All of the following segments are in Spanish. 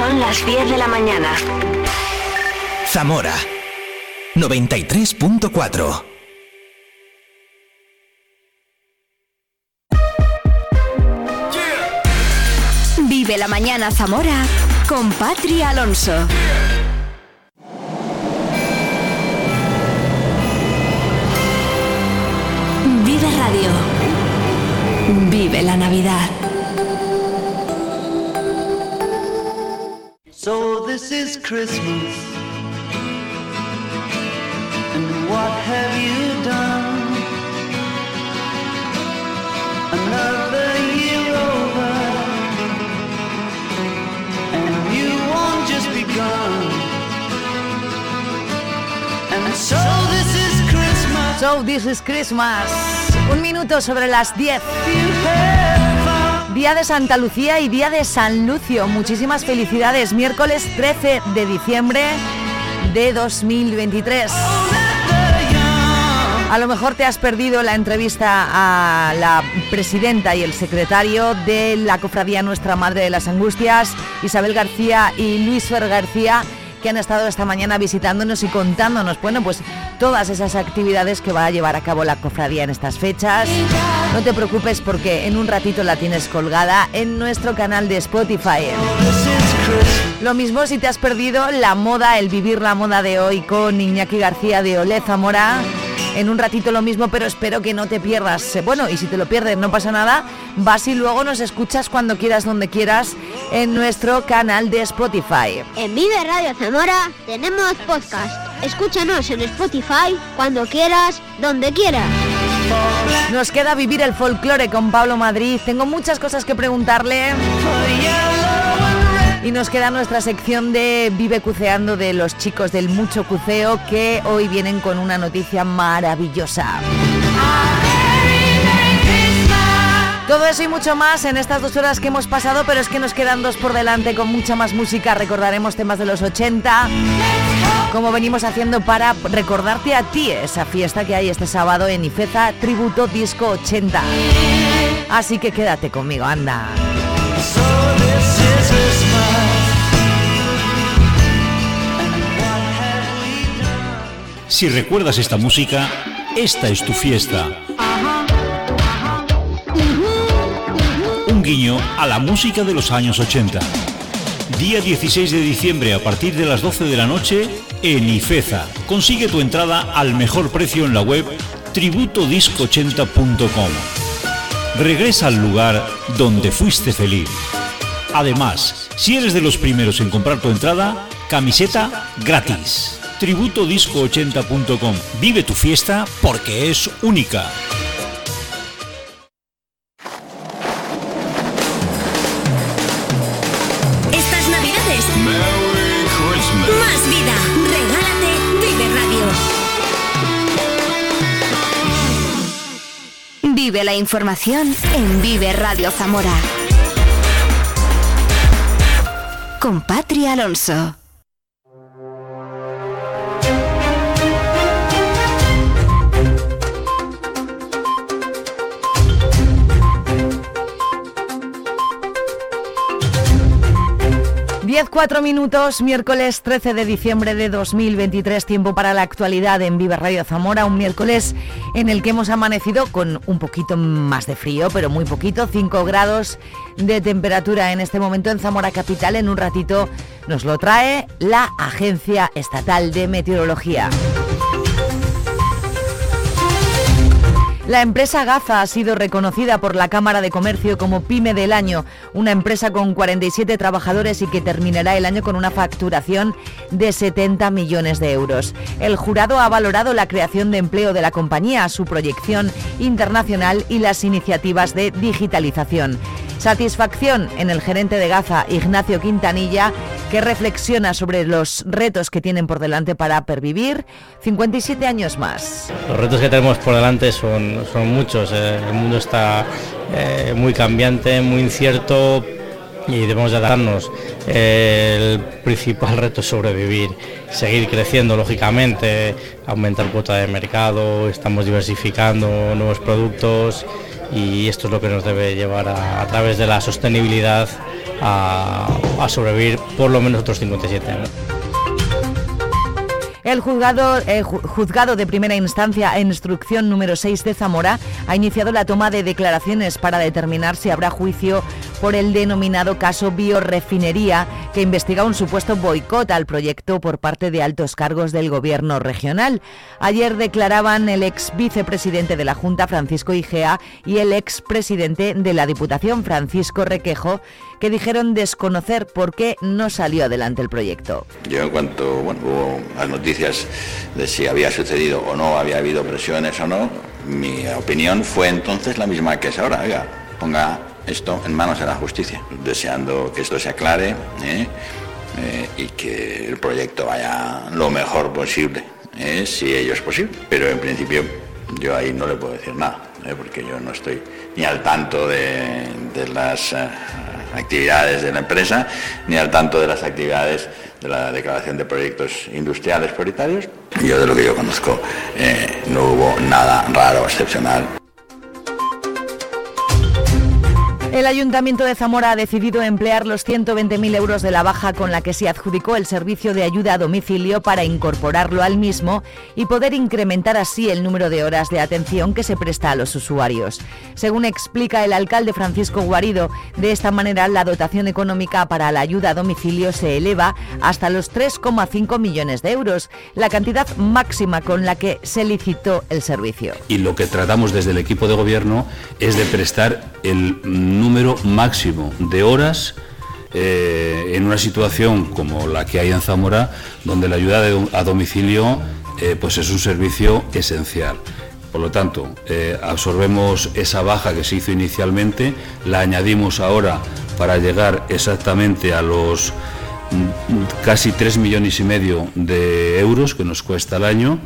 Son las 10 de la mañana. Zamora 93.4 Vive la mañana Zamora con Patri Alonso. Vive Radio. Vive la Navidad. So this is Christmas. And what have you done? Another year over. And you won't just begun. And so this is Christmas. So this is Christmas. Un minuto sobre las 10. Día de Santa Lucía y día de San Lucio. Muchísimas felicidades. Miércoles 13 de diciembre de 2023. A lo mejor te has perdido la entrevista a la presidenta y el secretario de la cofradía Nuestra Madre de las Angustias, Isabel García y Luis Fer García, que han estado esta mañana visitándonos y contándonos, bueno, pues todas esas actividades que va a llevar a cabo la cofradía en estas fechas. No te preocupes porque en un ratito la tienes colgada en nuestro canal de Spotify. Lo mismo si te has perdido la moda, el vivir la moda de hoy con Iñaki García de Olé Zamora. En un ratito lo mismo, pero espero que no te pierdas. Bueno, y si te lo pierdes no pasa nada, vas y luego nos escuchas cuando quieras, donde quieras, en nuestro canal de Spotify. En Vive Radio Zamora tenemos podcast. Escúchanos en Spotify cuando quieras, donde quieras. Nos queda vivir el folclore con Pablo Madrid. Tengo muchas cosas que preguntarle. Y nos queda nuestra sección de Vive Cuceando de los chicos del Mucho Cuceo que hoy vienen con una noticia maravillosa. Todo eso y mucho más en estas dos horas que hemos pasado, pero es que nos quedan dos por delante con mucha más música. Recordaremos temas de los 80, como venimos haciendo para recordarte a ti esa fiesta que hay este sábado en Ifeza, Tributo Disco 80. Así que quédate conmigo, anda. Si recuerdas esta música, esta es tu fiesta. Un guiño a la música de los años 80. Día 16 de diciembre a partir de las 12 de la noche en Ifeza. Consigue tu entrada al mejor precio en la web tributodisco80.com. Regresa al lugar donde fuiste feliz. Además, si eres de los primeros en comprar tu entrada, camiseta gratis. Tributodisco80.com. Vive tu fiesta porque es única. Estas navidades. Más vida. Regálate Vive Radio. Vive la información en Vive Radio Zamora. Con Patria Alonso. Diez, cuatro minutos, miércoles 13 de diciembre de 2023, tiempo para la actualidad en Viva Radio Zamora, un miércoles en el que hemos amanecido con un poquito más de frío, pero muy poquito, 5 grados de temperatura en este momento en Zamora Capital. En un ratito nos lo trae la Agencia Estatal de Meteorología. La empresa Gaza ha sido reconocida por la Cámara de Comercio como Pyme del Año, una empresa con 47 trabajadores y que terminará el año con una facturación de 70 millones de euros. El jurado ha valorado la creación de empleo de la compañía, su proyección internacional y las iniciativas de digitalización. Satisfacción en el gerente de Gaza, Ignacio Quintanilla, que reflexiona sobre los retos que tienen por delante para pervivir 57 años más. Los retos que tenemos por delante son, son muchos. eh, El mundo está eh, muy cambiante, muy incierto y debemos de adaptarnos. El principal reto es sobrevivir, seguir creciendo lógicamente, aumentar cuota de mercado, estamos diversificando nuevos productos y esto es lo que nos debe llevar a, a través de la sostenibilidad a, a sobrevivir por lo menos otros 57 años. El juzgado, eh, ju- juzgado de primera instancia en instrucción número 6 de Zamora ha iniciado la toma de declaraciones para determinar si habrá juicio por el denominado caso Biorefinería, que investiga un supuesto boicot al proyecto por parte de altos cargos del gobierno regional. Ayer declaraban el ex vicepresidente de la Junta, Francisco Igea, y el ex presidente de la Diputación, Francisco Requejo, que dijeron desconocer por qué no salió adelante el proyecto. Yo en cuanto hubo las noticias de si había sucedido o no, había habido presiones o no, mi opinión fue entonces la misma que es ahora. Oiga, ponga esto en manos de la justicia, deseando que esto se aclare ¿eh? Eh, y que el proyecto vaya lo mejor posible, ¿eh? si ello es posible. Pero en principio yo ahí no le puedo decir nada, porque yo no estoy ni al tanto de, las actividades de la empresa, ni al tanto de las actividades de la declaración de proyectos industriales prioritarios. Yo de lo que yo conozco eh, no hubo nada raro, excepcional. El Ayuntamiento de Zamora ha decidido emplear los 120.000 euros de la baja con la que se adjudicó el servicio de ayuda a domicilio para incorporarlo al mismo y poder incrementar así el número de horas de atención que se presta a los usuarios. Según explica el alcalde Francisco Guarido, de esta manera la dotación económica para la ayuda a domicilio se eleva hasta los 3,5 millones de euros, la cantidad máxima con la que se licitó el servicio. y lo que tratamos desde el equipo de gobierno es de prestar el número máximo de horas eh, en una situación como la que hay en Zamora, donde la ayuda a domicilio eh, pues es un servicio esencial. Por lo tanto, eh, absorbemos esa baja que se hizo inicialmente, la añadimos ahora para llegar exactamente a los mm, casi 3 millones y medio de euros que nos cuesta el año.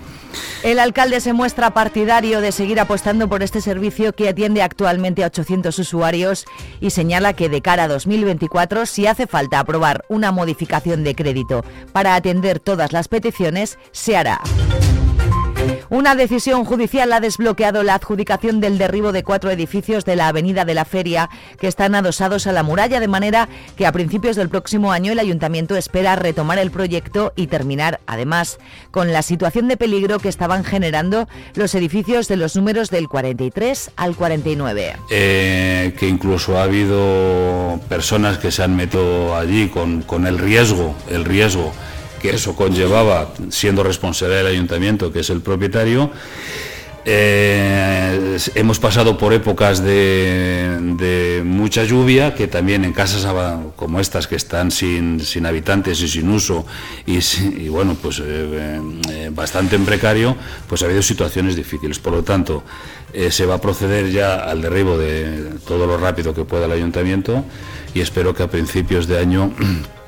El alcalde se muestra partidario de seguir apostando por este servicio que atiende actualmente a 800 usuarios y señala que de cara a 2024, si hace falta aprobar una modificación de crédito para atender todas las peticiones, se hará. Una decisión judicial ha desbloqueado la adjudicación del derribo de cuatro edificios de la Avenida de la Feria que están adosados a la muralla, de manera que a principios del próximo año el ayuntamiento espera retomar el proyecto y terminar, además, con la situación de peligro que estaban generando los edificios de los números del 43 al 49. eh, que incluso ha habido personas que se han metido allí con, con el riesgo, el riesgo que eso conllevaba siendo responsable del ayuntamiento, que es el propietario. Eh, hemos pasado por épocas de, mucha lluvia, que también en casas como estas que están sin, sin habitantes y sin uso y, bueno, pues eh, eh, bastante en precario, pues ha habido situaciones difíciles. Por lo tanto, se va a proceder ya al derribo de todo lo rápido que pueda el ayuntamiento y espero que a principios de año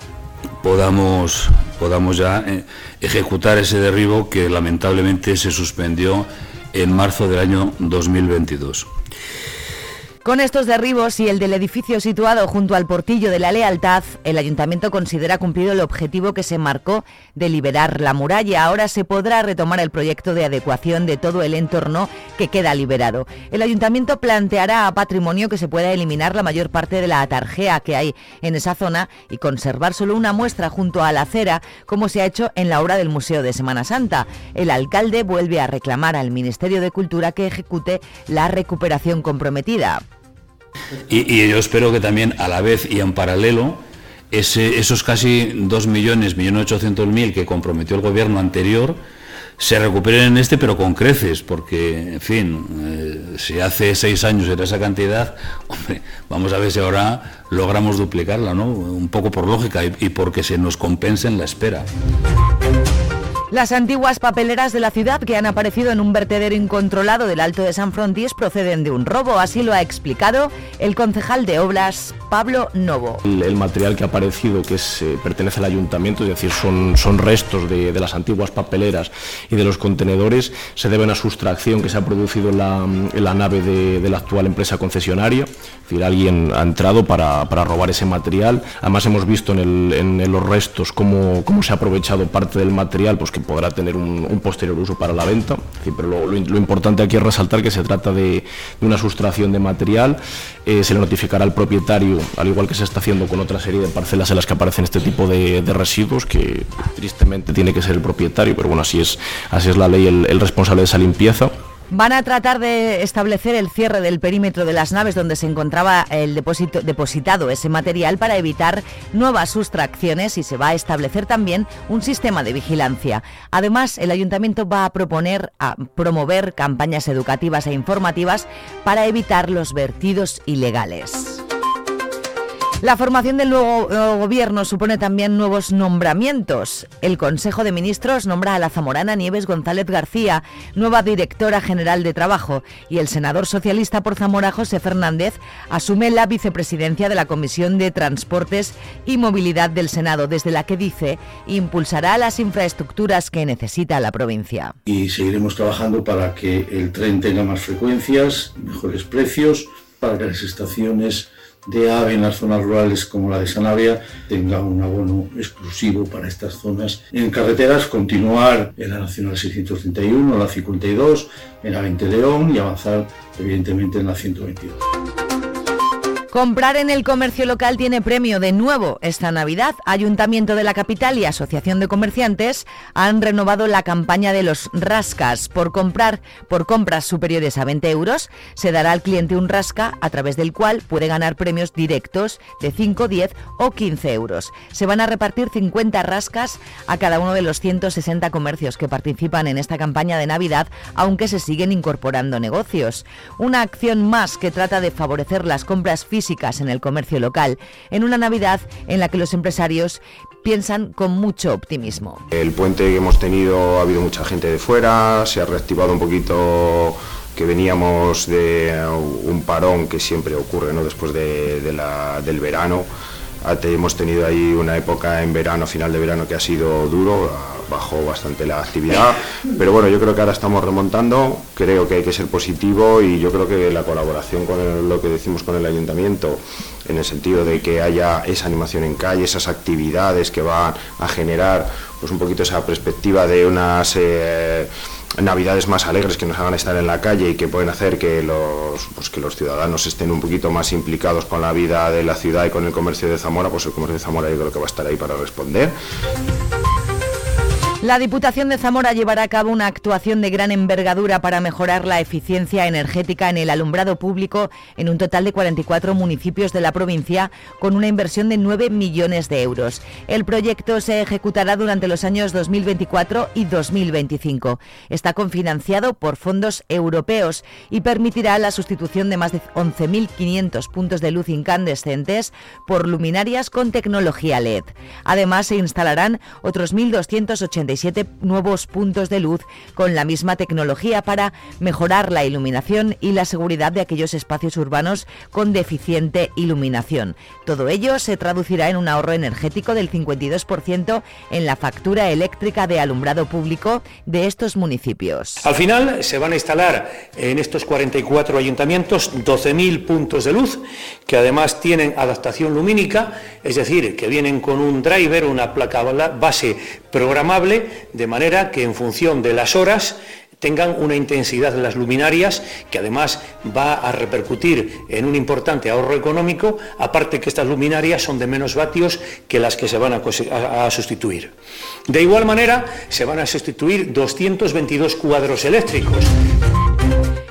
podamos, podamos ya eh, ejecutar ese derribo que lamentablemente se suspendió en marzo del año 2022. Con estos derribos y el del edificio situado junto al portillo de la Lealtad, el ayuntamiento considera cumplido el objetivo que se marcó de liberar la muralla. Ahora se podrá retomar el proyecto de adecuación de todo el entorno que queda liberado. El ayuntamiento planteará a patrimonio que se pueda eliminar la mayor parte de la atarjea que hay en esa zona y conservar solo una muestra junto a la acera, como se ha hecho en la obra del Museo de Semana Santa. El alcalde vuelve a reclamar al Ministerio de Cultura que ejecute la recuperación comprometida. Y, yo espero que también a la vez y en paralelo ese- esos casi 2 millones, 1.800.000 que comprometió el gobierno anterior se recuperen en este, pero con creces, porque, en fin, eh, si hace seis años era esa cantidad, hombre, vamos a ver si ahora logramos duplicarla, ¿no? Un poco por lógica y, y porque se nos compense en la espera. Las antiguas papeleras de la ciudad que han aparecido en un vertedero incontrolado del Alto de San Frontis proceden de un robo, así lo ha explicado el concejal de Obras Pablo Novo. El, material que ha aparecido, que eh, pertenece al ayuntamiento, es decir, son, restos de, las antiguas papeleras y de los contenedores, se deben a sustracción que se ha producido en la, nave de, la actual empresa concesionaria. Es decir, alguien ha entrado para, robar ese material. Además hemos visto en los restos cómo, cómo se ha aprovechado parte del material pues, que podrá tener un, posterior uso para la venta. Pero lo, importante aquí es resaltar que se trata de, una sustracción de material. Eh, se le notificará al propietario, al igual que se está haciendo con otra serie de parcelas en las que aparecen este tipo de, residuos, que tristemente tiene que ser el propietario, pero bueno, así es, así es la ley, el responsable de esa limpieza. Van a tratar de establecer el cierre del perímetro de las naves donde se encontraba el depósito, depositado ese material para evitar nuevas sustracciones y se va a establecer también un sistema de vigilancia. Además, el ayuntamiento va a proponer a promover campañas educativas e informativas para evitar los vertidos ilegales. La formación del nuevo eh, gobierno supone también nuevos nombramientos. El Consejo de Ministros nombra a la zamorana Nieves González García, nueva directora general de Trabajo, y el senador socialista por Zamora José Fernández asume la vicepresidencia de la Comisión de Transportes y Movilidad del Senado, desde la que dice impulsará las infraestructuras que necesita la provincia. y seguiremos trabajando para que el tren tenga más frecuencias, mejores precios, para que las estaciones de AVE en las zonas rurales como la de Sanabria tengan un abono exclusivo para estas zonas. En carreteras continuar en la Nacional 631, la 52, en la 20 León y avanzar evidentemente en la 122. Comprar en el comercio local tiene premio de nuevo esta Navidad. Ayuntamiento de la capital y Asociación de Comerciantes han renovado la campaña de los rascas. Por comprar por compras superiores a 20 euros, se dará al cliente un rasca a través del cual puede ganar premios directos de 5, 10 o 15 euros. Se van a repartir 50 rascas a cada uno de los 160 comercios que participan en esta campaña de Navidad, aunque se siguen incorporando negocios. Una acción más que trata de favorecer las compras físicas en el comercio local, en una Navidad en la que los empresarios piensan con mucho optimismo. El puente que hemos tenido ha habido mucha gente de fuera, se ha reactivado un poquito que veníamos de un parón que siempre ocurre ¿no? después de, de del verano. Hemos tenido ahí una época en verano, final de verano, que ha sido duro, bajó bastante la actividad, pero bueno, yo creo que ahora estamos remontando, creo que hay que ser positivo y yo creo que la colaboración con lo que decimos con el ayuntamiento, en el sentido de que haya esa animación en calle, esas actividades que van a generar pues un poquito esa perspectiva de unas... eh, navidades más alegres que nos hagan estar en la calle y que pueden hacer que los, pues que los ciudadanos estén un poquito más implicados con la vida de la ciudad y con el comercio de Zamora, pues el comercio de Zamora yo creo que va a estar ahí para responder. La Diputación de Zamora llevará a cabo una actuación de gran envergadura para mejorar la eficiencia energética en el alumbrado público en un total de 44 municipios de la provincia con una inversión de 9 millones de euros. El proyecto se ejecutará durante los años 2024 y 2025. Está confinanciado por fondos europeos y permitirá la sustitución de más de 11.500 puntos de luz incandescentes por luminarias con tecnología LED. Además, se instalarán otros 1.287 nuevos puntos de luz con la misma tecnología para mejorar la iluminación y la seguridad de aquellos espacios urbanos con deficiente iluminación. Todo ello se traducirá en un ahorro energético del 52% en la factura eléctrica de alumbrado público de estos municipios. Al final se van a instalar en estos 44 ayuntamientos 12.000 puntos de luz que además tienen adaptación lumínica, es decir, que vienen con un driver, una placa base programable, de manera que en función de las horas tengan una intensidad de las luminarias que además va a repercutir en un importante ahorro económico, aparte que estas luminarias son de menos vatios que las que se van a- a sustituir. De igual manera, se van a sustituir 222 cuadros eléctricos.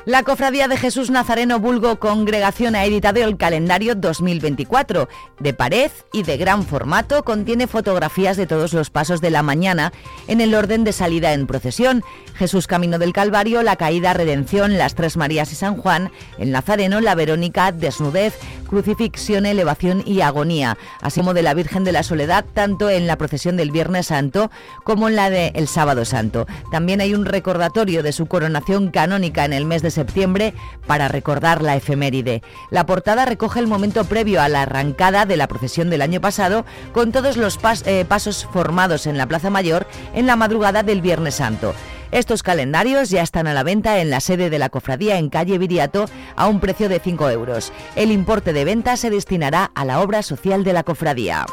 La Cofradía de Jesús Nazareno Vulgo Congregación ha editado el calendario 2024. De pared y de gran formato contiene fotografías de todos los pasos de la mañana en el orden de salida en procesión. Jesús Camino del Calvario, la Caída, Redención, las Tres Marías y San Juan, el Nazareno, la Verónica, Desnudez, Crucifixión, Elevación y Agonía, así de la Virgen de la Soledad, tanto en la procesión del Viernes Santo como en la del Sábado Santo. También hay un recordatorio de su coronación canónica en el mes de septiembre para recordar la efeméride. La portada recoge el momento previo a la arrancada de la procesión del año pasado con todos los eh, pasos formados en la Plaza Mayor en la madrugada del Viernes Santo. Estos calendarios ya están a la venta en la sede de la cofradía en calle Viriato a un precio de 5 euros. El importe de venta se destinará a la obra social de la cofradía.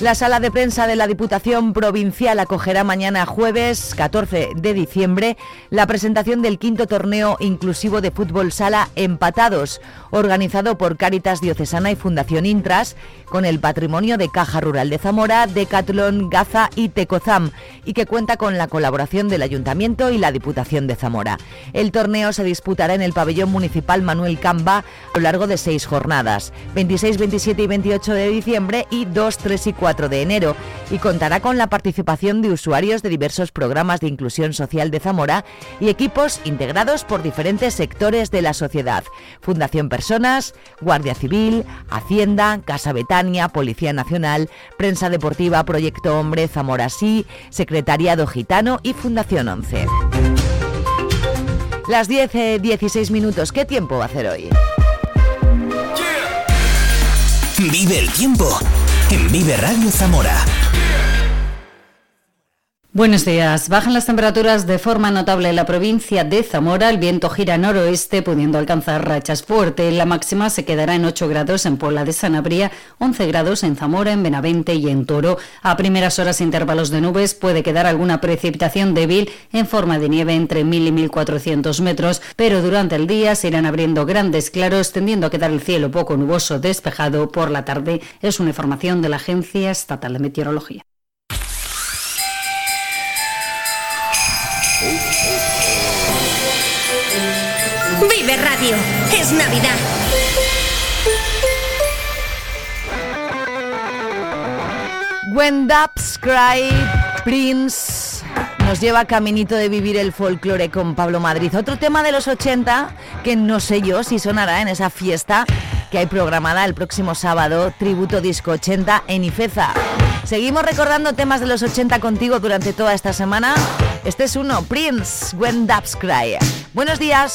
La sala de prensa de la Diputación Provincial acogerá mañana jueves 14 de diciembre la presentación del quinto torneo inclusivo de fútbol sala Empatados, organizado por Cáritas Diocesana y Fundación Intras, con el patrimonio de Caja Rural de Zamora, Decathlon, Gaza y Tecozam, y que cuenta con la colaboración del Ayuntamiento y la Diputación de Zamora. El torneo se disputará en el pabellón municipal Manuel Camba a lo largo de seis jornadas, 26, 27 y 28 de diciembre y 2, 3 y 4 de enero, y contará con la participación de usuarios de diversos programas de inclusión social de Zamora y equipos integrados por diferentes sectores de la sociedad. Fundación Personas, Guardia Civil, Hacienda, Casa Betania, Policía Nacional, Prensa Deportiva, Proyecto Hombre, Zamora Sí, Secretariado Gitano y Fundación 11. Las 10, eh, 16 minutos. ¿Qué tiempo va a hacer hoy? Vive el tiempo en Vive Radio Zamora. Buenos días. Bajan las temperaturas de forma notable en la provincia de Zamora. El viento gira noroeste, pudiendo alcanzar rachas fuertes. La máxima se quedará en 8 grados en Puebla de Sanabria, 11 grados en Zamora, en Benavente y en Toro. A primeras horas, intervalos de nubes, puede quedar alguna precipitación débil en forma de nieve entre 1.000 y 1.400 metros, pero durante el día se irán abriendo grandes claros, tendiendo a quedar el cielo poco nuboso despejado por la tarde. Es una información de la Agencia Estatal de Meteorología. Radio. Es Navidad. When Doves Cry, Prince nos lleva caminito de vivir el folclore con Pablo Madrid. Otro tema de los 80 que no sé yo si sonará en esa fiesta que hay programada el próximo sábado, Tributo Disco 80 en Ifeza. Seguimos recordando temas de los 80 contigo durante toda esta semana. Este es uno, Prince, When Doves Cry. Buenos días.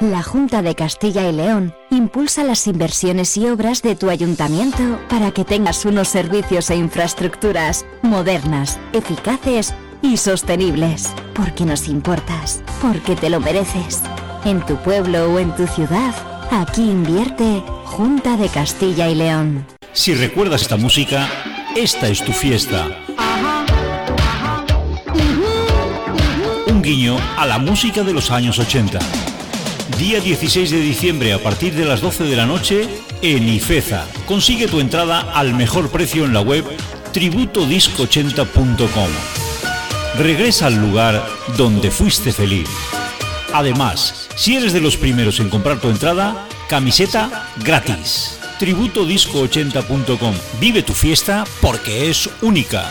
La Junta de Castilla y León impulsa las inversiones y obras de tu ayuntamiento para que tengas unos servicios e infraestructuras modernas, eficaces y sostenibles. Porque nos importas, porque te lo mereces. En tu pueblo o en tu ciudad, aquí invierte Junta de Castilla y León. Si recuerdas esta música, esta es tu fiesta. Un guiño a la música de los años 80. Día 16 de diciembre a partir de las 12 de la noche en Ifeza. Consigue tu entrada al mejor precio en la web tributodisco80.com. Regresa al lugar donde fuiste feliz. Además, si eres de los primeros en comprar tu entrada, camiseta gratis. Tributodisco80.com. Vive tu fiesta porque es única.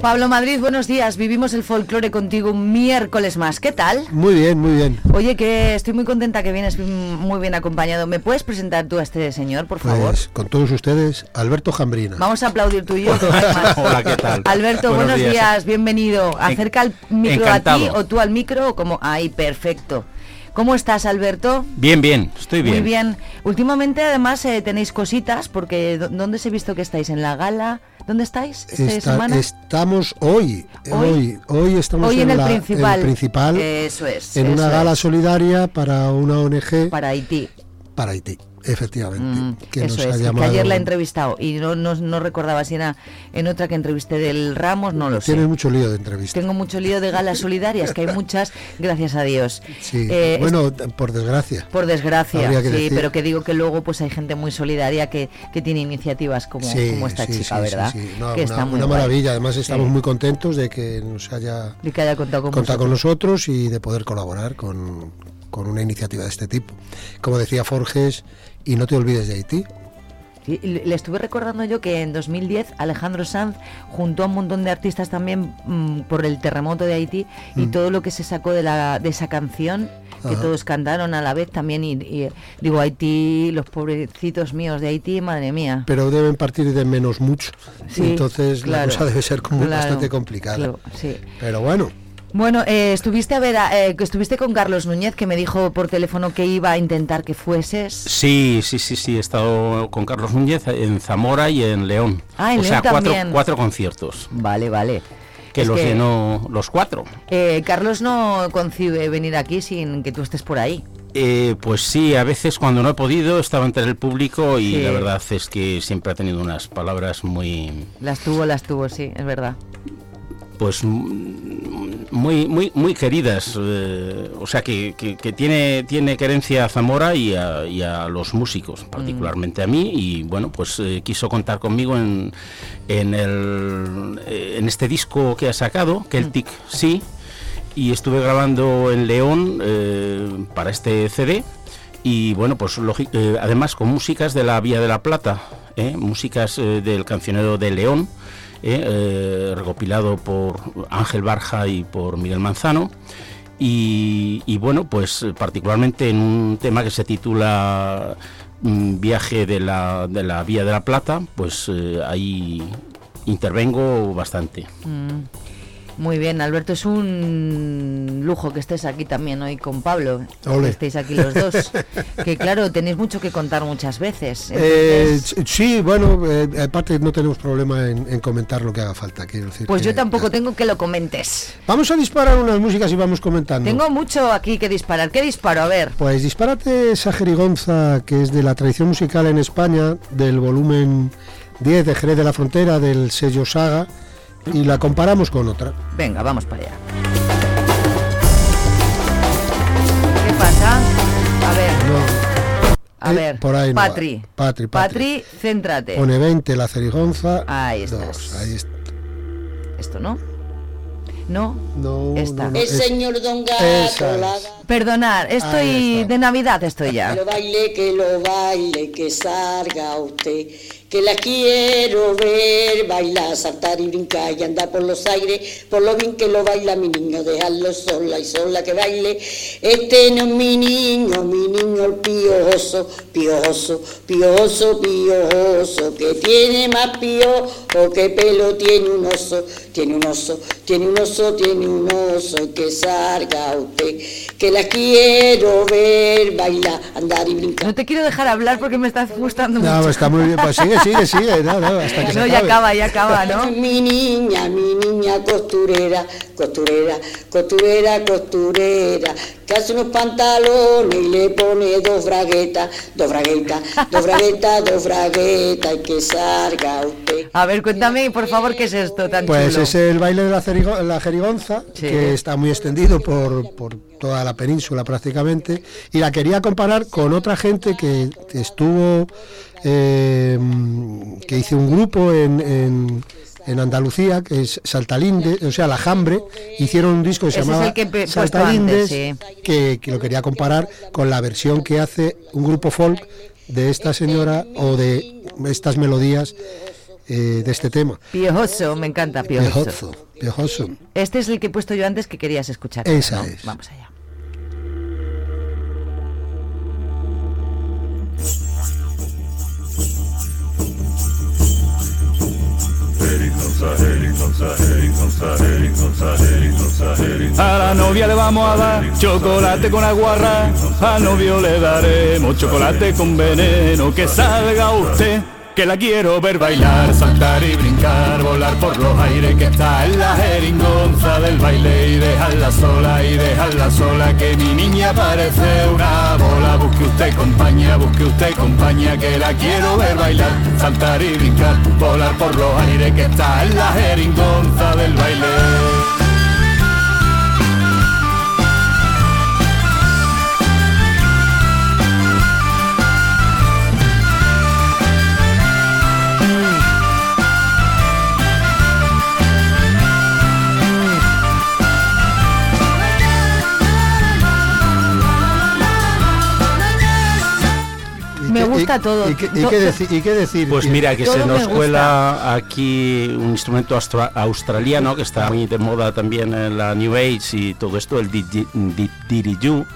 Pablo Madrid, buenos días. Vivimos el folclore contigo un miércoles más. ¿Qué tal? Muy bien, muy bien. Oye, que estoy muy contenta que vienes muy bien acompañado. ¿Me puedes presentar tú a este señor, por favor? Pues con todos ustedes, Alberto Jambrina. Vamos a aplaudir tú y yo. Hola, ¿qué tal? Alberto, buenos, días. bienvenido. Acerca el micro Encantado. a ti o tú al micro o como... Ahí, perfecto. ¿Cómo estás, Alberto? Bien, bien, estoy bien. Muy bien. Últimamente, además, eh, tenéis cositas, porque ¿dó- ¿dónde se he visto que estáis? ¿En la gala? ¿Dónde estáis esta Está- semana? estamos hoy, Hoy. hoy, estamos Hoy en el la- principal. principal, Eso es, en una gala solidaria para una ONG Para Haití. para Haití, efectivamente, que Mm, Eso nos es, ha que llamado. ayer la he entrevistado y no, no, no recordaba si era en otra que entrevisté del Ramos, no lo sé. Tiene mucho lío de entrevista. Tengo mucho lío de galas solidarias, que hay muchas, gracias a Dios. Sí, Eh, bueno, por desgracia. Por desgracia, que sí, decir. pero que digo que luego pues hay gente muy solidaria que, que tiene iniciativas como, Sí, como esta sí, chica, ¿verdad? No, que una, está muy una maravilla. Además, estamos muy contentos de que nos haya De que haya contado con contado con nosotros y de poder colaborar con, con una iniciativa de este tipo. Como decía Forges, y no te olvides de Haití. Sí, le estuve recordando yo que en 2010 Alejandro Sanz juntó a un montón de artistas también mm, por el terremoto de Haití y Mm. todo lo que se sacó de, la, de esa canción que Ajá. todos cantaron a la vez también y, y, digo Haití, los pobrecitos míos de Haití, madre mía. Pero deben partir de menos mucho. Sí, Entonces claro, la cosa debe ser como claro, bastante complicada. claro, sí. Pero bueno, Bueno, eh, estuviste a ver, eh, que estuviste con Carlos Núñez que me dijo por teléfono que iba a intentar que fueses. Sí, sí, sí, sí, he estado con Carlos Núñez en Zamora y en León. Ah, en o sea, León cuatro, también. cuatro conciertos. Vale, vale. Que Es los que- llenó los cuatro. Eh, Carlos no concibe venir aquí sin que tú estés por ahí. Eh, pues sí, a veces cuando no he podido estaba entre el público y Sí. la verdad es que siempre ha tenido unas palabras muy, Las tuvo, las tuvo, sí, es verdad. Pues mm, muy muy muy queridas eh, o sea que, que- que tiene tiene querencia a Zamora y a, y a los músicos particularmente a mí y bueno pues eh, quiso contar conmigo en en el eh, en este disco que ha sacado Celtic sí y estuve grabando en León eh, para este CD y bueno pues además con músicas de la Vía de la Plata músicas del cancionero de León eh, eh, recopilado por Ángel Barja y por Miguel Manzano. Y, bueno pues eh, particularmente en un tema que se titula mm, Viaje de la, de la Vía de la Plata pues ahí intervengo bastante. Mm, Muy bien, Alberto es un lujo que estés aquí también hoy con Pablo, Ole. que estéis aquí los dos. que claro, tenéis mucho que contar muchas veces. Eh, sí, bueno, eh, aparte no tenemos problema en, en comentar lo que haga falta, quiero decir. pues que- yo tampoco tengo que lo comentes. Vamos a disparar unas músicas y vamos comentando. Tengo mucho aquí que disparar. ¿Qué disparo? A ver. Pues dispárate esa jerigonza que es de la tradición musical en España, del volumen 10 de Jerez de la Frontera, del sello Saga, y la comparamos con otra. Venga, vamos para allá. ¿Qué pasa? A ver. A Eh, ver, por ahí no va. Patri. Patri, Patri. Patri, céntrate. Pone 20 la cerigonza. Ahí dos, estás. ahí está. Esto no. No. No, Esta. no, no, El señor Don Gato la Perdonar, estoy de Navidad, estoy ya. Que lo baile, que lo baile, que salga usted. Que la quiero ver bailar, saltar y brincar y andar por los aires. Por lo bien que lo baila mi niño, dejarlo sola y sola que baile. Este no es mi niño, mi niño el piojoso, piojoso, piojoso, piojoso. Que tiene más piojo que pelo, tiene un oso, tiene un oso, tiene un oso, tiene un oso. Y que salga usted, que la quiero ver bailar, andar y brincar. No te quiero dejar hablar porque me estás gustando No, mucho. está muy bien, pues sigue, sigue, sigue, no, no, hasta que se No, ya acabe. acaba, ya acaba, ¿no? Mi niña, mi niña costurera, costurera, costurera, costurera, que hace unos pantalones y le pone dos braguetas, dos braguetas, dos braguetas, dos braguetas, y que salga usted. A ver, cuéntame, por favor, ¿qué es esto tan Pues chulo? es el baile de la, cerigo- la jerigonza, Sí. que está muy extendido por, por toda la península prácticamente, y la quería comparar con otra gente que estuvo, eh, que hizo un grupo en, en- en Andalucía, que es Saltalinde, o sea, La Jambre, hicieron un disco que se Ese llamaba que Saltalindes, antes, sí. que, que lo quería comparar con la versión que hace un grupo folk de esta señora o de estas melodías eh, de este tema. Piojoso, me encanta, piojoso. Piojoso, piojoso. Este es el que he puesto yo antes que querías escuchar. Esa ¿no? es. Vamos allá. A la novia le vamos a dar chocolate con aguarra, al novio le daremos chocolate con veneno, que salga usted, que la quiero ver bailar, saltar y brincar, volar por los aires, que está en la jeringonza del baile y dejarla sola y dejarla sola, que mi niña parece una bola, busque usted compañía, busque usted compañía, que la quiero ver bailar, saltar y brincar, volar por los aires, que está en la jeringonza del baile. Gusta todo. ¿Y qué, y To- qué to- deci- y qué decir? Pues mira, que Todo se nos cuela aquí un instrumento austra- australiano que está muy de moda también en la New Age y todo esto, el didgeridoo,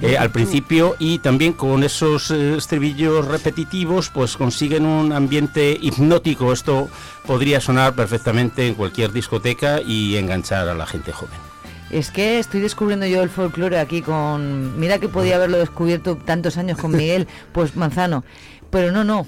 eh, al principio y también con esos estribillos repetitivos pues consiguen un ambiente hipnótico. Esto podría sonar perfectamente en cualquier discoteca y enganchar a la gente joven. Es que estoy descubriendo yo el folclore aquí con... Mira que podía haberlo descubierto tantos años con Miguel, pues Manzano. Pero no, no.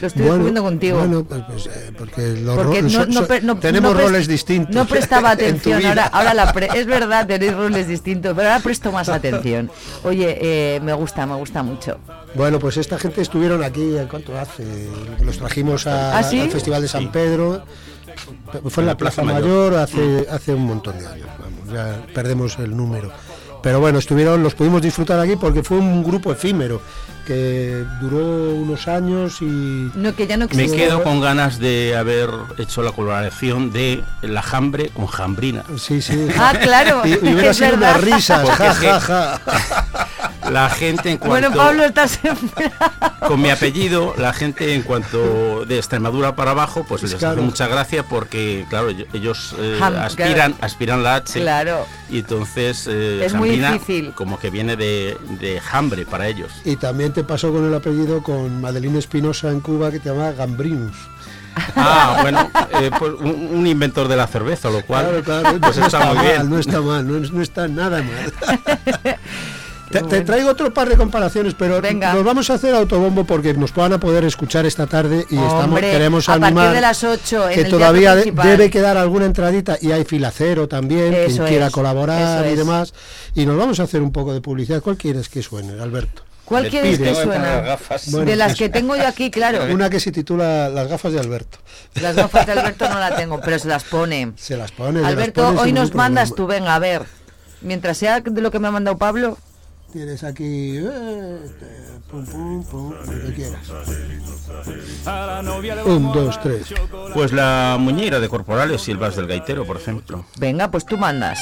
Lo estoy Bueno, descubriendo contigo. Bueno, pues, pues, eh, porque, los Porque roles no- tenemos roles distintos. No prestaba atención, ahora, ahora la pre- es verdad, tenéis roles distintos, pero ahora presto más atención. Oye, eh, me gusta, me gusta mucho. Bueno, pues esta gente estuvieron aquí, ¿eh? ¿cuánto hace? Los trajimos a- ¿Ah, sí? al Festival de San Pedro. Fue en la Plaza Mayor hace, hace un montón de años. Vamos, ya perdemos el número. Pero bueno, estuvieron, los pudimos disfrutar aquí porque fue un grupo efímero que duró unos años y... No, que ya no Me quedo con ganas de haber hecho la colaboración de la jambre con jambrina. Sí, sí. Ah, claro, Y, y hubiera es sido unas risas, ja. La gente en cuanto Bueno, Pablo, estás con mi apellido, la gente en cuanto de Extremadura para abajo, pues les Claro. hace mucha gracia porque claro, ellos- eh, Ham- aspiran, aspiran la H. Claro. Y entonces eh, Es muy difícil. como que viene de, de hambre para ellos. Y también te pasó con el apellido con Madeline Espinosa en Cuba que te llamaba Gambrinus. Ah, bueno, eh, pues un, un inventor de la cerveza, lo cual Claro, claro, pues no está, está muy mal, bien. no está mal, no, no está nada mal. Te, te traigo otro par de comparaciones, pero nos vamos a hacer autobombo porque nos van a poder escuchar esta tarde y estamos queremos a partir animar de las 8 en que el todavía de- debe quedar alguna entradita y hay filacero también, Eso quien quiera colaborar y es. demás. Y nos vamos a hacer un poco de publicidad. ¿Cuál quieres que suene, Alberto? ¿Cuál quieres que suena? Bueno, de las que tengo yo aquí, claro. Una que se titula Las gafas de Alberto. Las gafas de Alberto no la tengo, pero se las pone. Se las pone. las Alberto, pone hoy nos mandas problema. tú, venga, a ver. Mientras sea de lo que me ha mandado Pablo. Tienes aquí. eh, pum, pum, pum, lo que quieras. Un, dos, tres. Pues la muñeira de Corporales y el Vas del Gaitero, por ejemplo. Venga, pues tú mandas.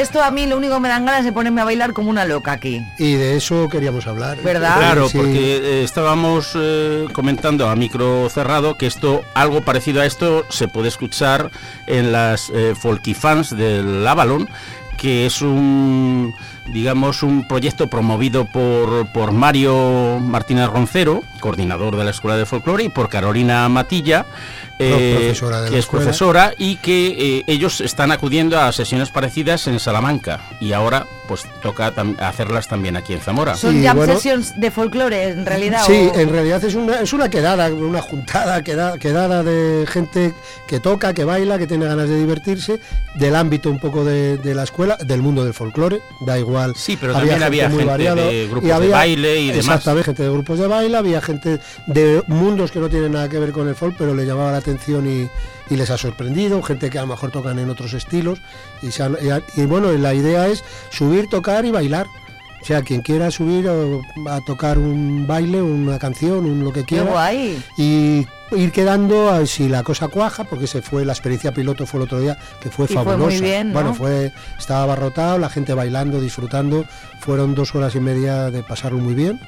Esto a mí lo único que me dan ganas es de ponerme a bailar como una loca aquí. Y de eso queríamos hablar. ¿Verdad? Claro, Sí. porque eh, estábamos eh, comentando a micro cerrado que esto, algo parecido a esto, se puede escuchar en las eh, Folkifans del Avalon, que es un, digamos, un proyecto promovido por, por Mario Martínez Roncero, coordinador de la Escuela de Folclore, y por Carolina Matilla, eh, profesora que es escuela. profesora y que eh, ellos están acudiendo a sesiones parecidas en Salamanca y ahora pues toca tam- hacerlas también aquí en Zamora. Son Y jam bueno- sessions de folclore, en realidad. Sí, o- en realidad es una, es una quedada, una juntada, queda- quedada de gente que toca, que baila, que tiene ganas de divertirse, del ámbito un poco de, de la escuela, del mundo del folclore, da igual. Sí, pero también había muy gente variado, de grupos y de había- baile y demás. Exactamente, gente de grupos de baile, había gente de mundos que no tienen nada que ver con el folk, pero le llamaba la atención y, y les ha sorprendido, gente que a lo mejor tocan en otros estilos. Y, se han- y ha- y bueno, la idea es subir, tocar y bailar. O sea, quien quiera subir o a tocar un baile, una canción, un lo que Qué quiera. guay. Y ir quedando a- si la cosa cuaja, porque se fue la experiencia piloto fue el otro día, que fue Y fue fabulosa. muy bien, ¿no? Bueno, fue, estaba abarrotado, la gente bailando, disfrutando. Fueron dos horas y media de pasarlo muy bien.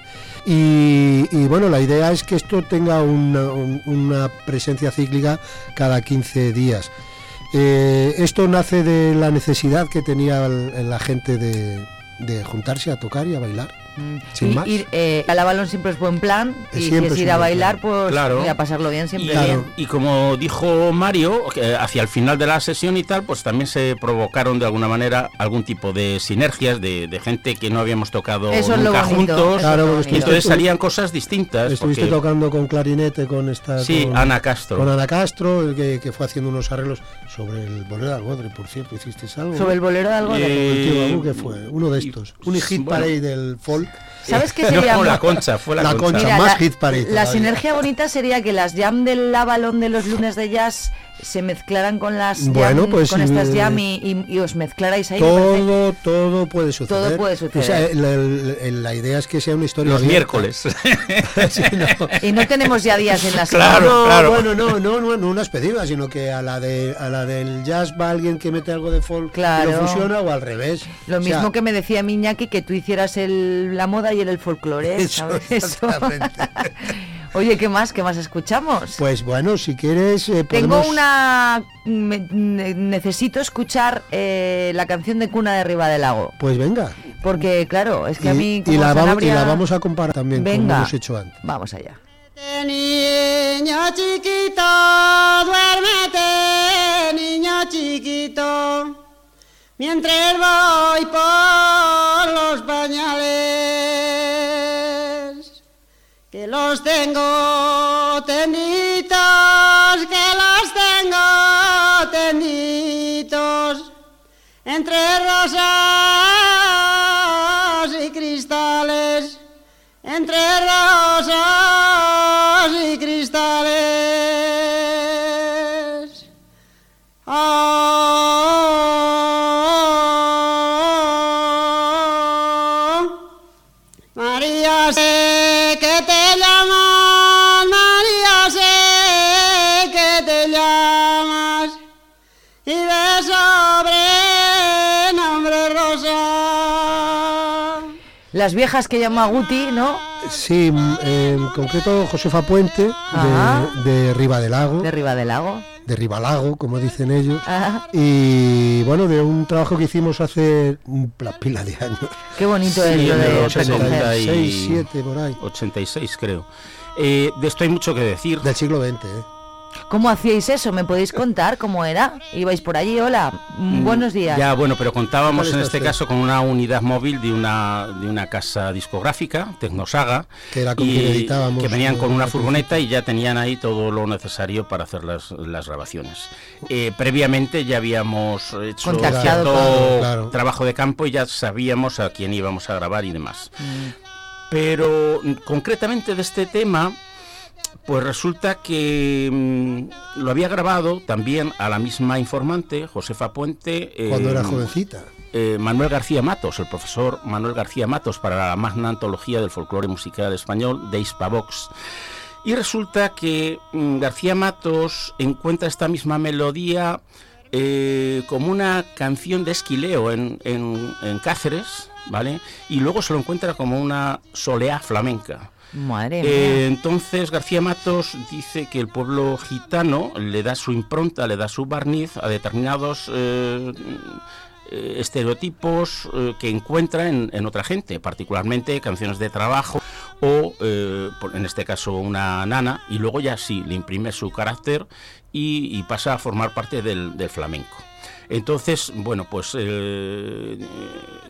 Y, y bueno, la idea es que esto tenga una, un- una presencia cíclica cada 15 días. Eh, esto nace de la necesidad que tenía el- la gente de, de juntarse a tocar y a bailar. Sin Mm. Y más. ir eh, al balón siempre es buen plan y si Siempre es es ir a bailar, plan. pues Claro. y a pasarlo bien siempre Y, bien. y como dijo Mario, que hacia el final de la sesión y tal, pues también se provocaron de alguna manera algún tipo de sinergias de, de gente que no habíamos tocado Eso nunca bonito, juntos. Claro, y entonces salían cosas distintas. Estuviste porque- tocando con clarinete con esta. Sí, con- Ana Castro. Con Ana Castro, el que, que fue haciendo unos arreglos sobre el bolero de Algodre, por cierto, hiciste algo. Sobre el bolero de Algodre. El tío Eh, fue uno de estos. Un hit bueno. del folk. ¿Sabes qué No, sería? la concha, fue la, La concha. Mira, más la, hit parade la todavía. sinergia bonita sería que las jam del Avalon de los lunes de jazz se mezclaran con las jam, Bueno, pues, con estas jam y, y- y os mezclarais ahí. Todo, todo puede suceder. Todo puede suceder. O sea, la, el- la idea es que sea una historia. Los abierta. miércoles. Sí, no. Y no tenemos ya días en la Claro, no, claro. bueno, no, no, no, no unas pedidas, sino que a la de a la del jazz va alguien que mete algo de folk Claro. y lo fusiona o al revés. Lo O sea, mismo que me decía Miñaki, que tú hicieras el, la moda y él el folclore. Eso, ¿sabes? Eso. Oye, ¿qué más? ¿Qué más escuchamos? Pues bueno, si quieres eh, Tengo una... me- ne- necesito escuchar eh, la canción de Cuna de Arriba del Lago. Pues venga. Porque, claro, es que a Y- mí... y, como la vamos, y la vamos a comparar también como Venga. hemos hecho antes. Vamos allá. Niño chiquito, duérmete, niño chiquito, mientras voy por tengo tenitos, que los tengo tenitos, entre rosas Las viejas que llama Guti, ¿no? Sí, mm, en concreto Josefa Puente, de, de Riva del Lago. De Riva del Lago. De Ribalago, como dicen ellos. Ajá. Y bueno, de un trabajo que hicimos hace una pila de años. Qué bonito Sí, es lo de el recoger. 86, 7 por ahí. 86 creo. Eh, de esto hay mucho que decir. Del siglo XX, ¿eh? ¿Cómo hacíais eso? ¿Me podéis contar cómo era? ¿Ibais por allí? Hola, mm, buenos días. Ya, bueno, pero contábamos ¿Qué tal en este usted? caso con una unidad móvil de una, de una casa discográfica, Tecnosaga, Que era con y quien editábamos que venían con una furgoneta y ya tenían ahí todo lo necesario para hacer las, las grabaciones. Eh, previamente ya habíamos hecho Contactado cierto Claro. trabajo de campo y ya sabíamos a quién íbamos a grabar y demás. Mm. Pero mm, concretamente de este tema, pues resulta que mm, lo había grabado también a la misma informante, Josefa Puente. Cuando era eh, jovencita. eh, Manuel García Matos, el profesor Manuel García Matos, para la magna antología del folclore musical español de Hispavox. Y resulta que mm, García Matos encuentra esta misma melodía eh, como una canción de esquileo en, en- en Cáceres, ¿vale? Y luego se lo encuentra como una soleá flamenca. Madre Eh, entonces García Matos dice que el pueblo gitano le da su impronta, le da su barniz a determinados eh, eh, estereotipos eh, que encuentra en, en otra gente, particularmente canciones de trabajo o, en este caso, una nana, y luego ya sí, le imprime su carácter y, y pasa a formar parte del, del flamenco. Entonces, bueno, pues eh,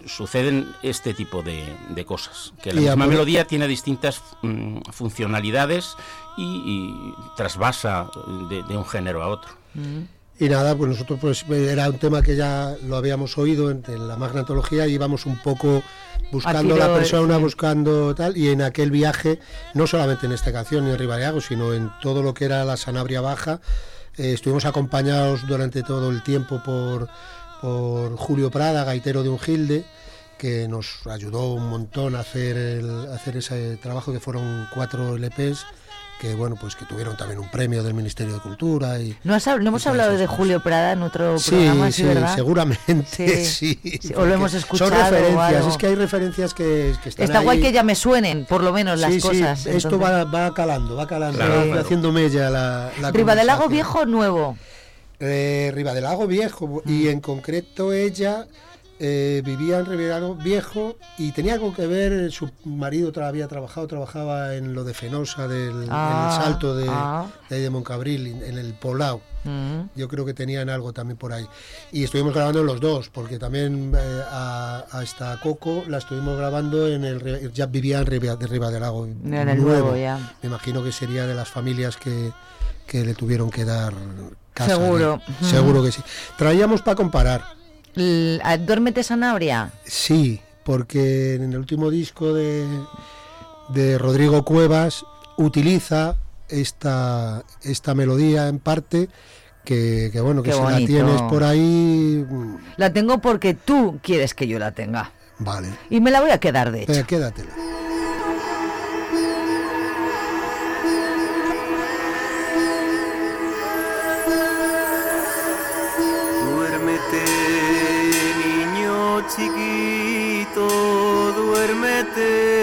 suceden este tipo de, de cosas, que la Y misma melodía tiene distintas mm, funcionalidades y, y trasvasa de, de un género a otro. Y nada, pues nosotros pues era un tema que ya lo habíamos oído en, en la magna antología y íbamos un poco buscando la persona, buscando tal, y en aquel viaje, no solamente en esta canción ni en Ribariago, sino en todo lo que era la Sanabria Baja, eh, estuvimos acompañados durante todo el tiempo por, por Julio Prada, gaitero de Ungilde, que nos ayudó un montón a hacer, el- a hacer ese trabajo, que fueron cuatro LPs, que bueno, pues que tuvieron también un premio del Ministerio de Cultura y ¿No, has no hemos hablado de Julio Prada en otro programa, sí, sí, ¿verdad? seguramente, Sí. sí. Sí, o lo hemos escuchado Son o referencias, algo. es que hay referencias que, que están Está ahí. guay que ya me suenen, por lo menos, las Sí, sí, cosas. esto entonces. va, va calando, va calando, Claro, va claro. haciendo mella la, la ¿Riva del Lago viejo o nuevo? Eh, Riva del Lago Viejo, y en concreto ella eh, vivía en Lago Viejo y tenía algo que ver, su marido tra- había trabajado, trabajaba en lo de Fenosa, del, Ah, en el salto de, ah. de ahí de Moncabril, en el Poblado. Mm. Yo creo que tenían algo también por ahí. Y estuvimos grabando los dos, porque también eh, a, a esta Coco la estuvimos grabando en el. Ya vivía en Riva, de Riva del Lago. En el nuevo, ya. Me imagino que sería de las familias que, que le tuvieron que dar casa. Seguro. Seguro que sí. Traíamos para comparar. ¿Duérmete Sanabria? Sí, porque en el último disco de, de Rodrigo Cuevas utiliza esta, esta melodía en parte que, que bueno, que Qué si la tienes por ahí, mm, La tengo porque tú quieres que yo la tenga. vale. Y me la voy a quedar, de hecho. Venga, quédatela. Duérmete,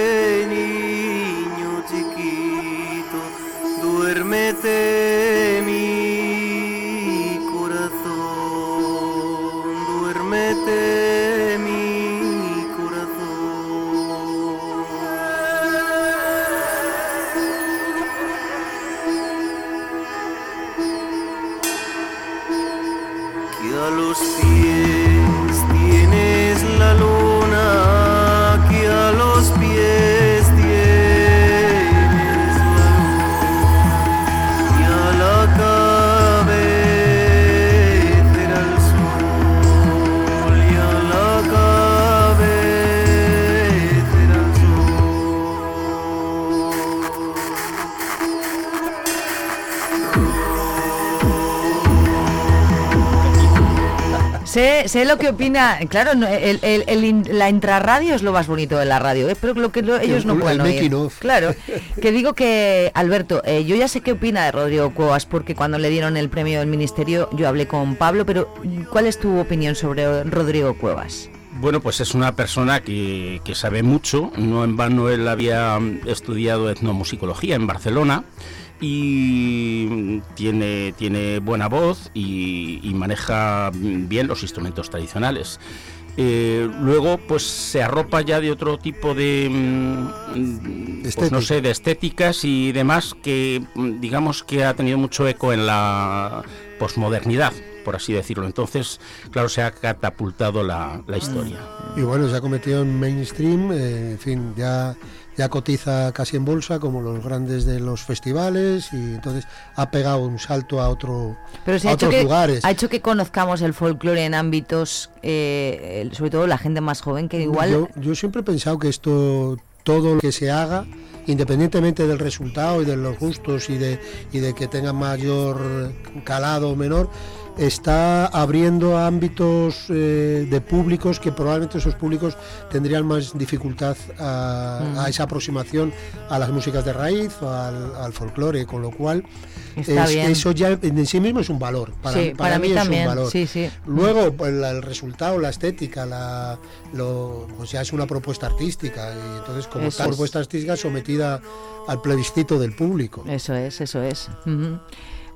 Sé, lo que opina, claro, no, el, el- el in- la intrarradio es lo más bonito de la radio, ¿eh? pero lo que lo- ellos no El- pueden el oír. making of. Claro, que digo que, Alberto, eh, yo ya sé qué opina de Rodrigo Cuevas, porque cuando le dieron el premio del Ministerio yo hablé con Pablo, pero ¿cuál es tu opinión sobre Rodrigo Cuevas? Bueno, pues es una persona que, que sabe mucho. No en vano él había mm, estudiado etnomusicología en Barcelona y mm, tiene, tiene buena voz y, y maneja mm, bien los instrumentos tradicionales. Eh, luego, pues se arropa ya de otro tipo de, mm, pues no sé, de estéticas y demás que, mm, digamos, que ha tenido mucho eco en la posmodernidad, por así decirlo. Entonces, claro, se ha catapultado la, la historia. Y bueno, se ha convertido en mainstream, eh, en fin, ya, ya cotiza casi en bolsa como los grandes de los festivales y entonces ha pegado un salto a, otro, Pero a otros que, lugares. ha hecho que conozcamos el folclore en ámbitos, eh, sobre todo la gente más joven, que igual... Yo, yo siempre he pensado que esto, todo lo que se haga, independientemente del resultado y de los gustos y de, y de que tenga mayor calado o menor, está abriendo ámbitos eh, de públicos que probablemente esos públicos tendrían más dificultad a, Mm. a esa aproximación a las músicas de raíz o al, al folclore, con lo cual es- eso ya en sí mismo es un valor. Para, Sí, para para mí mí, es también, un valor. sí, sí. Luego, pues, la- el resultado, la estética, la, lo, pues ya es una propuesta artística y entonces como Eso tal es. propuesta artística sometida al plebiscito del público. Eso es, eso es.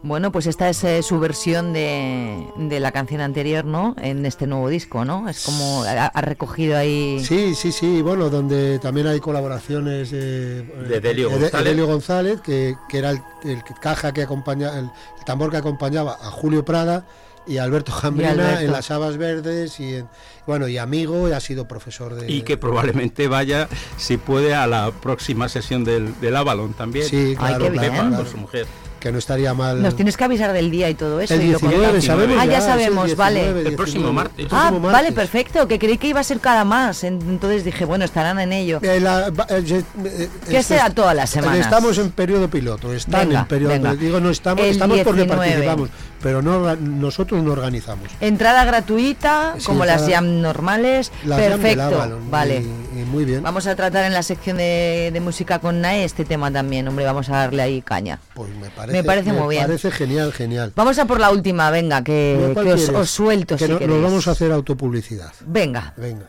Bueno, pues esta es eh, su versión de, de la canción anterior, ¿no? En este nuevo disco, ¿no? Es como ha, ha recogido ahí... Sí, sí, sí, bueno, donde también hay colaboraciones eh, De Delio González. Delio González, que, que era el, el caja que acompaña, el, el tambor que acompañaba a Julio Prada y a Alberto Jambrina Alberto. en las Habas Verdes y en- bueno y amigo y ha sido profesor de Y que probablemente vaya, si puede, a la próxima sesión del, del Avalon también. Sí, claro, qué Pepa, bien. con su mujer. Que no estaría mal. Nos tienes que avisar del día y todo eso. El y lo 19, sabemos Ah, ya, ya el sabemos, 19, vale. El 19. próximo martes. Ah, próximo vale, martes. perfecto, que creí que iba a ser cada más. en- Entonces dije, bueno, estarán en ello. Eh, la- eh, eh, ¿Qué esto será todas las semanas? Estamos en periodo piloto, están Venga, en periodo venga. Digo, no estamos, El estamos porque 19. participamos, pero no nosotros no organizamos. Entrada gratuita, Sí, como las entrada- jam normales. Las Perfecto, Avalon, vale. y- y muy bien. Vamos a tratar en la sección de, de música con NAE este tema también, hombre, vamos a darle ahí caña. Pues me parece, Me parece muy bien. parece genial, genial. Vamos a por la última, venga, que, Mira, ¿cuál que os, os suelto que si no- queréis. nos vamos a hacer autopublicidad. Venga, Venga.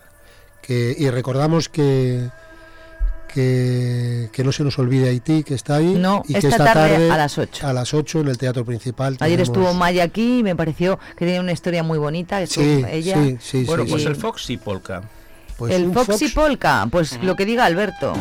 Que, y recordamos que, que que no se nos olvide Haití, que está ahí. No, y que esta esta tarde tarde a las 8. A las 8 en el teatro principal. ayer tenemos- estuvo Maya aquí y me pareció que tenía una historia muy bonita. Sí, ella. sí, sí, Bueno, sí, pues sí. el Foxy Polka. Pues el Foxy Fox- Polka, pues lo que diga Alberto.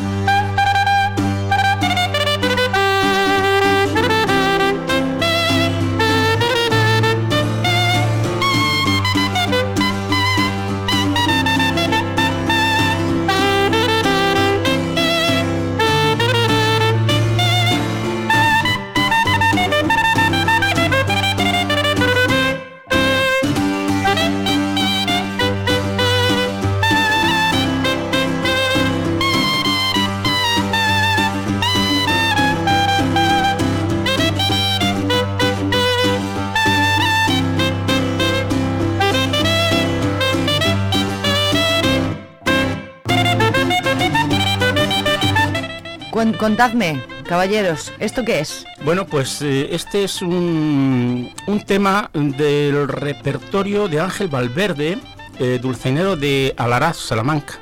Contadme, caballeros, ¿esto qué es? Bueno, pues eh, este es un, un tema del repertorio de Ángel Valverde, eh, dulcinero de Alaraz, Salamanca.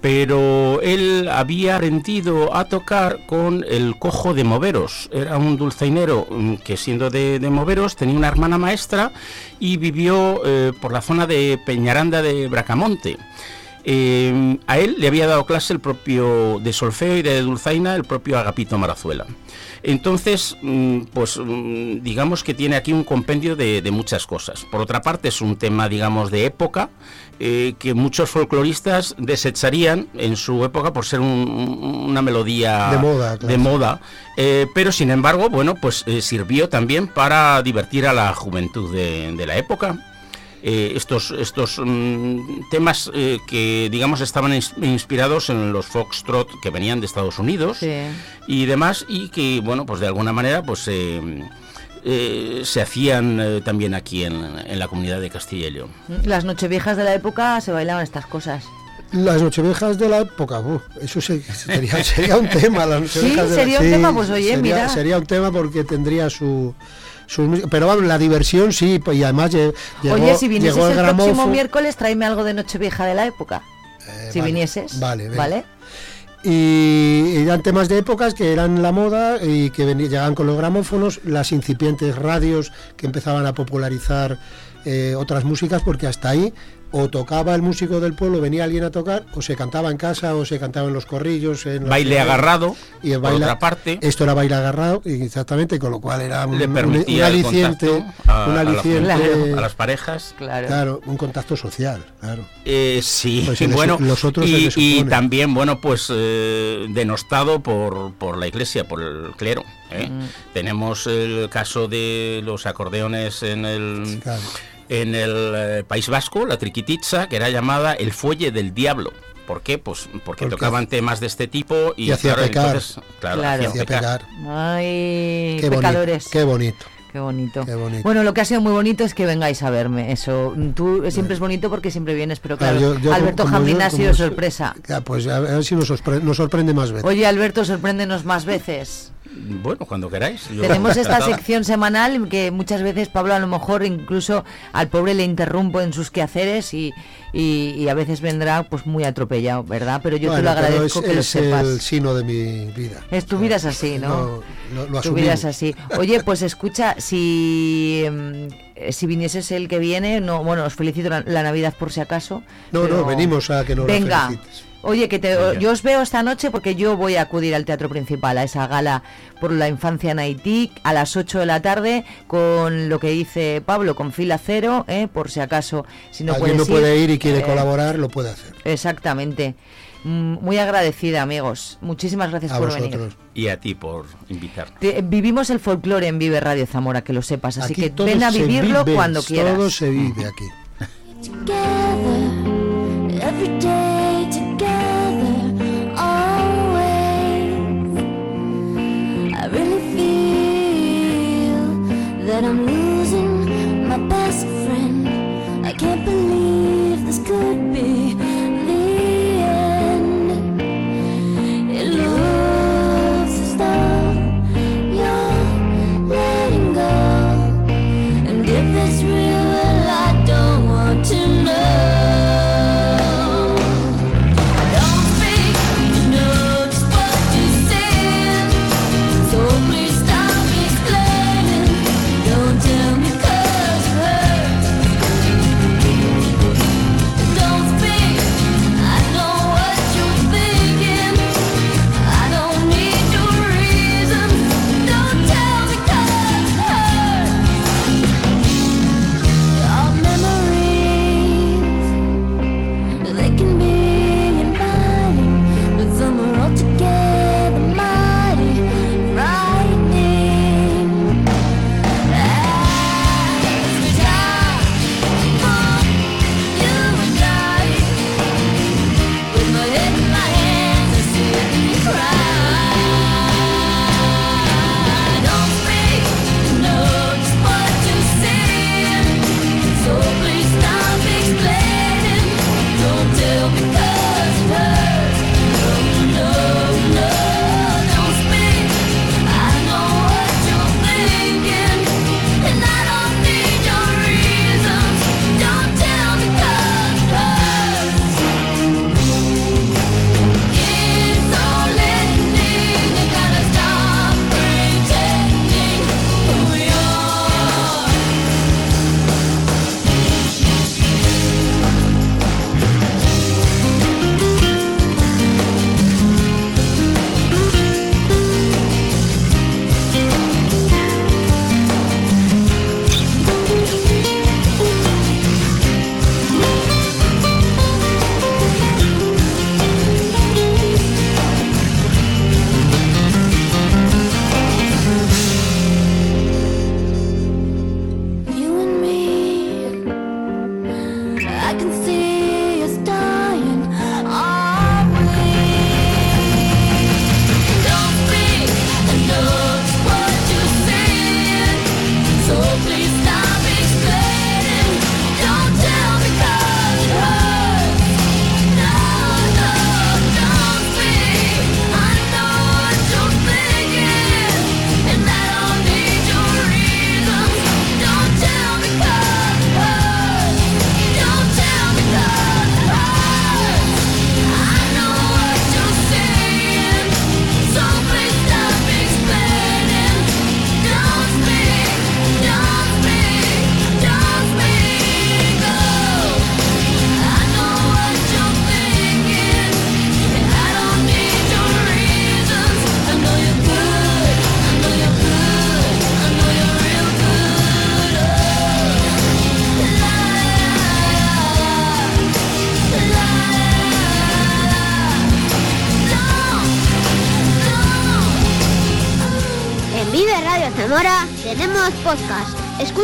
Pero él había aprendido a tocar con el cojo de Moveros. Era un dulzainero mm, que siendo de, de Moveros tenía una hermana maestra y vivió eh, por la zona de Peñaranda de Bracamonte. Eh, a él le había dado clase el propio de solfeo y de dulzaina el propio Agapito Marazuela. Entonces, mm, pues mm, digamos que tiene aquí un compendio de, de muchas cosas. Por otra parte, es un tema, digamos, de época eh, que muchos folcloristas desecharían en su época por ser un- un- una melodía De moda, claro. de moda. Eh, pero sin embargo, bueno, pues eh, sirvió también para divertir a la juventud de, de la época. Eh, estos estos mm, temas eh, que digamos estaban ins- inspirados en los foxtrot que venían de Estados Unidos y demás y que bueno pues de alguna manera pues eh, eh, se hacían eh, también aquí en, en la comunidad de Castilla y León. Las nocheviejas de la época se bailaban estas cosas. Las nocheviejas de la época, uf, eso se- sería, sería un tema. Las Sí, de la- sería un tema, pues, oye, sería, mira. Sería un tema porque tendría su... sus pero vamos, la diversión sí, pues, y además lle- llegó, Oye, si vinieses llegó el, el próximo miércoles, tráeme algo de nochevieja de la época. si vale, vinieses. vale, venga. ¿Vale? y eran temas de épocas que eran la moda y que veni- llegaban con los gramófonos, las incipientes radios que empezaban a popularizar eh, otras músicas, porque hasta ahí o tocaba el músico del pueblo, venía alguien a tocar, o se cantaba en casa, o se cantaba en los corrillos. En Baile agarrado, y el por baile, otra parte. Esto era baile agarrado, y exactamente, con lo cual era un, Le un- permitía un el aliciente, a- un a la aliciente familia, a las parejas. Claro. un contacto social, claro. Eh, sí, Pues les- bueno, los otros y, también, bueno, pues eh, denostado por, por la iglesia, por el clero. ¿eh? Mm. Tenemos el caso de los acordeones en el, en el eh, País Vasco, la triquititza, que era llamada el fuelle del diablo. ¿Por qué? Pues porque, Porque tocaban temas de este tipo y, y hacía claro, pecar. entonces, claro, Claro. Hacía pecar. Ay, Qué bonito, pecadores. qué bonito. Qué bonito. Qué bonito. Bueno, lo que ha sido muy bonito es que vengáis a verme. Eso, tú siempre es bonito porque siempre vienes, pero claro, Claro, yo- yo Alberto yo- ha sido sorpresa. Ya, pues a ver si nos, sorpre- nos sorprende más veces. Oye, Alberto, sorpréndenos más veces. Bueno, cuando queráis. yo Tenemos esta sección semanal que muchas veces Pablo a lo mejor incluso al pobre le interrumpo en sus quehaceres y, y- y a veces vendrá pues muy atropellado, ¿verdad? Pero yo te lo agradezco es, que lo es sepas. el sino de mi vida. Es tu vida es así, ¿no? Lo- lo- lo tu vida es asumimos. así. Oye, pues escucha, si mm, eh, si vinieses el que viene, no, bueno, os felicito la, la Navidad por si acaso. No, pero- no, venimos a que nos la Venga. felicites. Oye, que te, yo os veo esta noche porque yo voy a acudir al teatro principal, a esa gala por la infancia en Haití, a las 8 de la tarde, con lo que dice Pablo, con fila cero, ¿eh? por si acaso, si no Alguien no puede ir y quiere eh, colaborar, lo puede hacer. Exactamente. Mm, Muy agradecida, amigos. Muchísimas gracias A por vosotros. venir. Y a ti por invitarnos. Te- vivimos el folclore en Vive Radio Zamora, que lo sepas, así Aquí que ven a vivirlo vive, cuando quieras. Todo se vive aquí. that I'm losing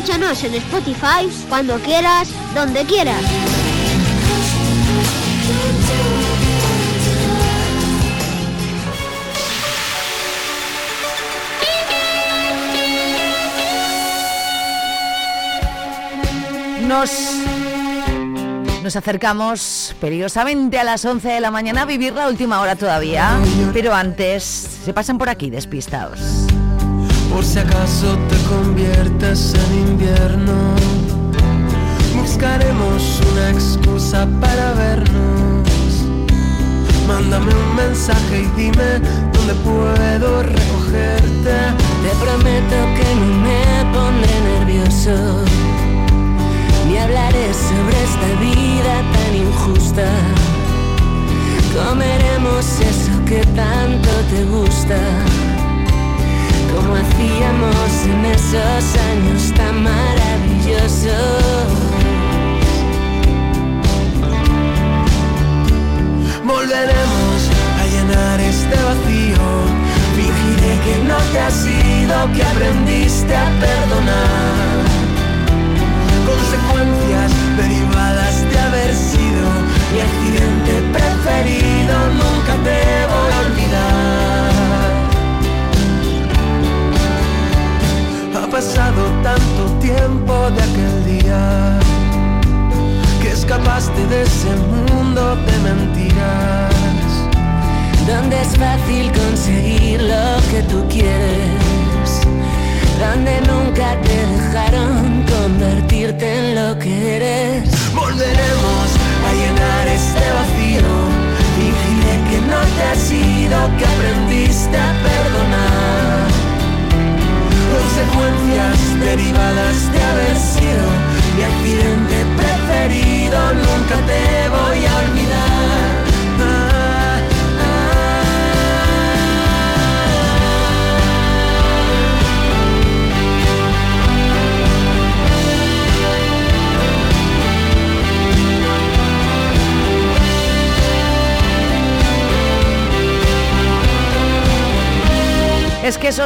Escúchanos en Spotify cuando quieras, donde quieras. Nos, nos acercamos peligrosamente a las 11 de la mañana a vivir la última hora todavía. Pero antes, se pasan por aquí despistados. Por si acaso te conviertes en invierno, buscaremos una excusa para vernos. Mándame un mensaje y dime dónde puedo recogerte. Te prometo que no me pondré nervioso, ni hablaré sobre esta vida tan injusta. Comeremos eso que tanto te gusta como hacíamos en esos años tan maravillosos. Volveremos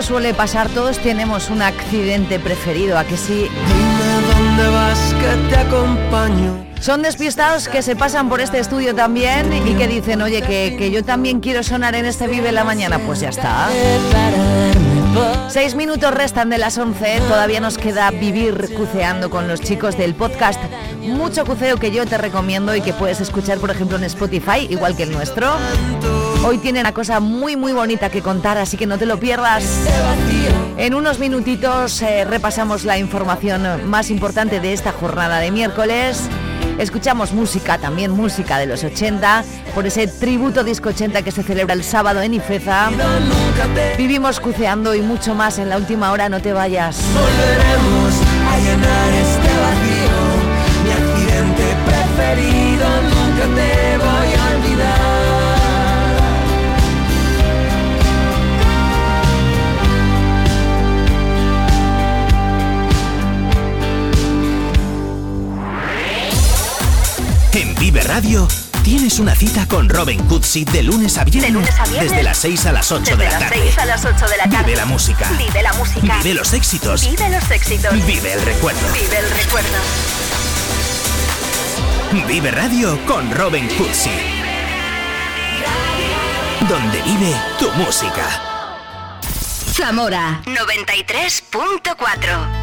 Suele pasar, todos tenemos un accidente preferido, ¿a que sí? Dime dónde vas, que te acompaño. Son despistados que se pasan por este estudio también y que dicen, oye, que, que yo también quiero sonar en este Vive la Mañana. Pues ya está. Seis minutos restan de las 11, todavía nos queda vivir cuceando con los chicos del podcast. Mucho cuceo que yo te recomiendo y que puedes escuchar, por ejemplo, en Spotify, igual que el nuestro. Hoy tienen una cosa muy muy bonita que contar, así que no te lo pierdas. En unos minutitos eh, repasamos la información más importante de esta jornada de miércoles. Escuchamos música, también música de los 80, por ese tributo disco 80 que se celebra el sábado en Ifeza. Vivimos cuceando y mucho más en la última hora, no te vayas. Volveremos a llenar este vacío. Mi accidente preferido. Nunca te Vive Radio tienes una cita con Robin Cootsy de lunes a viernes, De lunes a viernes. desde las 6 a las 8 Desde de la las tarde. 6 a las 8 de la tarde. Vive la música. Vive la música. Vive los éxitos. Vive los éxitos. Vive el recuerdo. Vive el recuerdo. Vive Radio con Robin Cootsy. Donde vive tu música. Zamora 93.4